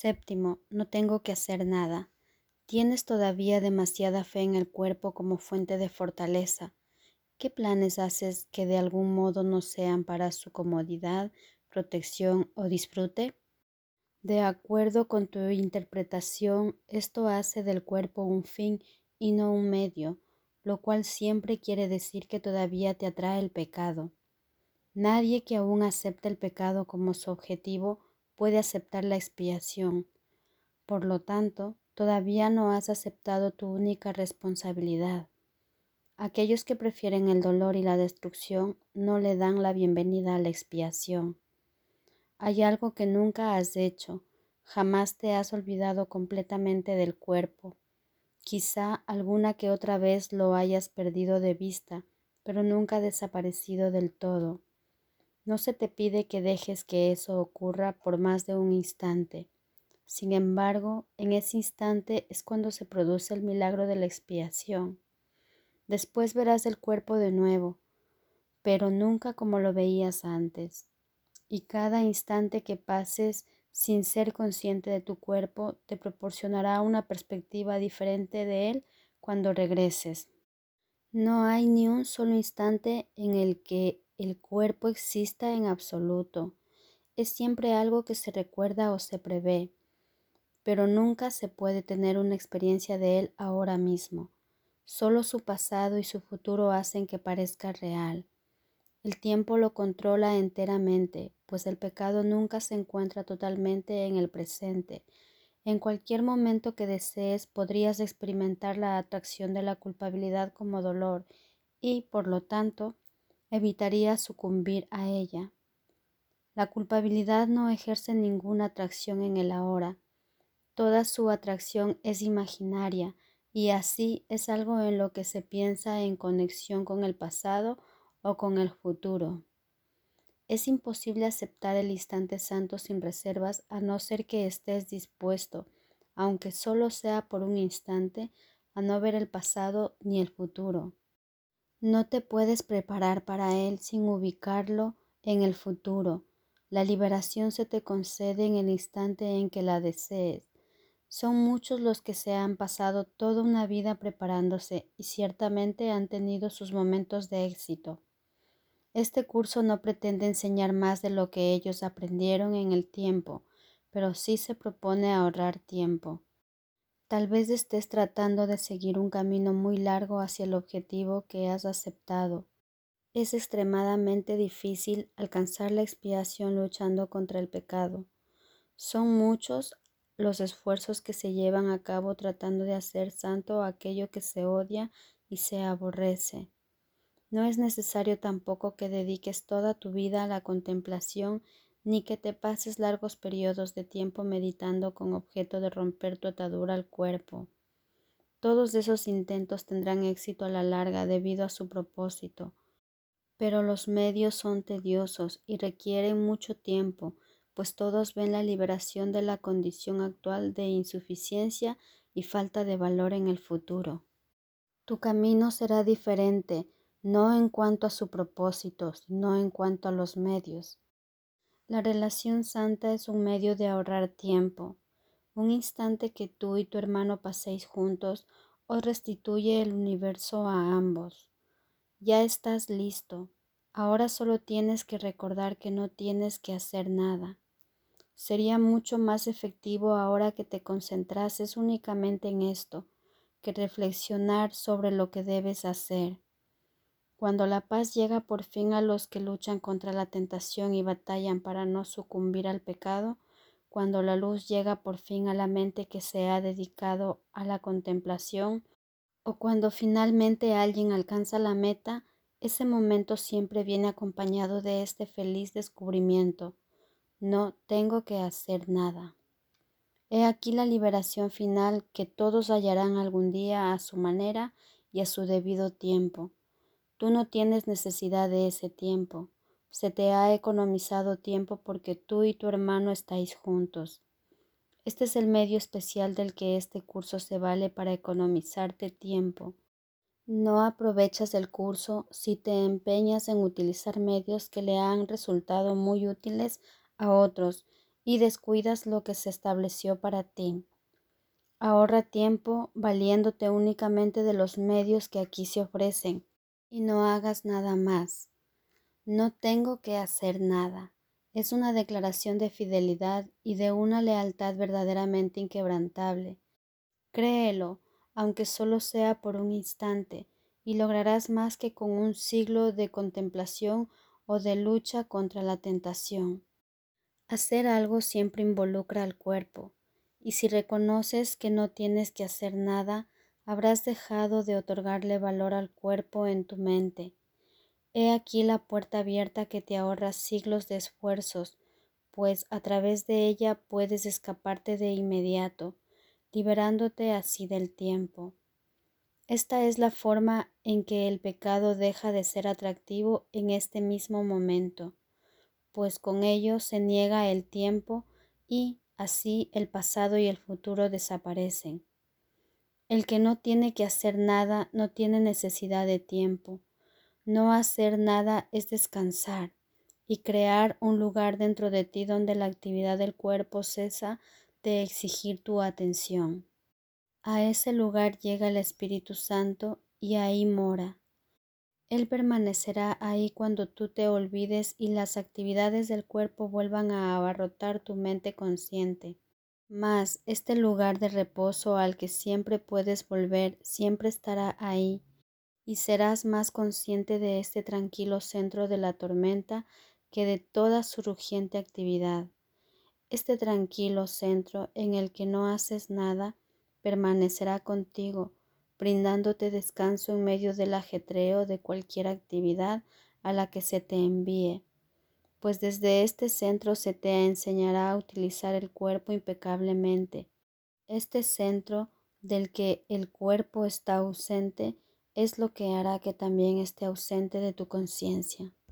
Séptimo, no tengo que hacer nada. Tienes todavía demasiada fe en el cuerpo como fuente de fortaleza. ¿Qué planes haces que de algún modo no sean para su comodidad, protección o disfrute? De acuerdo con tu interpretación, esto hace del cuerpo un fin y no un medio, lo cual siempre quiere decir que todavía te atrae el pecado. Nadie que aún acepte el pecado como su objetivo puede aceptar la expiación. Por lo tanto, todavía no has aceptado tu única responsabilidad. Aquellos que prefieren el dolor y la destrucción no le dan la bienvenida a la expiación. Hay algo que nunca has hecho, jamás te has olvidado completamente del cuerpo. Quizá alguna que otra vez lo hayas perdido de vista, pero nunca desaparecido del todo. No se te pide que dejes que eso ocurra por más de un instante. Sin embargo, en ese instante es cuando se produce el milagro de la expiación. Después verás el cuerpo de nuevo, pero nunca como lo veías antes. Y cada instante que pases sin ser consciente de tu cuerpo te proporcionará una perspectiva diferente de él cuando regreses. No hay ni un solo instante en el que el cuerpo exista en absoluto. Es siempre algo que se recuerda o se prevé, pero nunca se puede tener una experiencia de él ahora mismo. Solo su pasado y su futuro hacen que parezca real. El tiempo lo controla enteramente, pues el pecado nunca se encuentra totalmente en el presente. En cualquier momento que desees podrías experimentar la atracción de la culpabilidad como dolor y, por lo tanto, evitaría sucumbir a ella. La culpabilidad no ejerce ninguna atracción en el ahora. Toda su atracción es imaginaria y así es algo en lo que se piensa en conexión con el pasado o con el futuro. Es imposible aceptar el instante santo sin reservas a no ser que estés dispuesto, aunque solo sea por un instante, a no ver el pasado ni el futuro. No te puedes preparar para él sin ubicarlo en el futuro. La liberación se te concede en el instante en que la desees. Son muchos los que se han pasado toda una vida preparándose y ciertamente han tenido sus momentos de éxito. Este curso no pretende enseñar más de lo que ellos aprendieron en el tiempo, pero sí se propone ahorrar tiempo. Tal vez estés tratando de seguir un camino muy largo hacia el objetivo que has aceptado. Es extremadamente difícil alcanzar la expiación luchando contra el pecado. Son muchos los esfuerzos que se llevan a cabo tratando de hacer santo aquello que se odia y se aborrece. No es necesario tampoco que dediques toda tu vida a la contemplación ni que te pases largos periodos de tiempo meditando con objeto de romper tu atadura al cuerpo. Todos esos intentos tendrán éxito a la larga debido a su propósito, pero los medios son tediosos y requieren mucho tiempo, pues todos ven la liberación de la condición actual de insuficiencia y falta de valor en el futuro. Tu camino será diferente, no en cuanto a su propósito, sino en cuanto a los medios. La relación santa es un medio de ahorrar tiempo. Un instante que tú y tu hermano paséis juntos os restituye el universo a ambos. Ya estás listo. Ahora solo tienes que recordar que no tienes que hacer nada. Sería mucho más efectivo ahora que te concentrases únicamente en esto, que reflexionar sobre lo que debes hacer. Cuando la paz llega por fin a los que luchan contra la tentación y batallan para no sucumbir al pecado, cuando la luz llega por fin a la mente que se ha dedicado a la contemplación, o cuando finalmente alguien alcanza la meta, ese momento siempre viene acompañado de este feliz descubrimiento. No tengo que hacer nada. He aquí la liberación final que todos hallarán algún día a su manera y a su debido tiempo. Tú no tienes necesidad de ese tiempo. Se te ha economizado tiempo porque tú y tu hermano estáis juntos. Este es el medio especial del que este curso se vale para economizarte tiempo. No aprovechas el curso si te empeñas en utilizar medios que le han resultado muy útiles a otros y descuidas lo que se estableció para ti. Ahorra tiempo valiéndote únicamente de los medios que aquí se ofrecen y no hagas nada más. No tengo que hacer nada. Es una declaración de fidelidad y de una lealtad verdaderamente inquebrantable. Créelo, aunque solo sea por un instante, y lograrás más que con un siglo de contemplación o de lucha contra la tentación. Hacer algo siempre involucra al cuerpo, y si reconoces que no tienes que hacer nada, habrás dejado de otorgarle valor al cuerpo en tu mente. He aquí la puerta abierta que te ahorra siglos de esfuerzos, pues a través de ella puedes escaparte de inmediato, liberándote así del tiempo. Esta es la forma en que el pecado deja de ser atractivo en este mismo momento, pues con ello se niega el tiempo y así el pasado y el futuro desaparecen. El que no tiene que hacer nada no tiene necesidad de tiempo. No hacer nada es descansar y crear un lugar dentro de ti donde la actividad del cuerpo cesa de exigir tu atención. A ese lugar llega el Espíritu Santo y ahí mora. Él permanecerá ahí cuando tú te olvides y las actividades del cuerpo vuelvan a abarrotar tu mente consciente. Mas este lugar de reposo al que siempre puedes volver siempre estará ahí y serás más consciente de este tranquilo centro de la tormenta que de toda su rugiente actividad. Este tranquilo centro en el que no haces nada permanecerá contigo, brindándote descanso en medio del ajetreo de cualquier actividad a la que se te envíe, pues desde este centro se te enseñará a utilizar el cuerpo impecablemente. Este centro del que el cuerpo está ausente es lo que hará que también esté ausente de tu conciencia.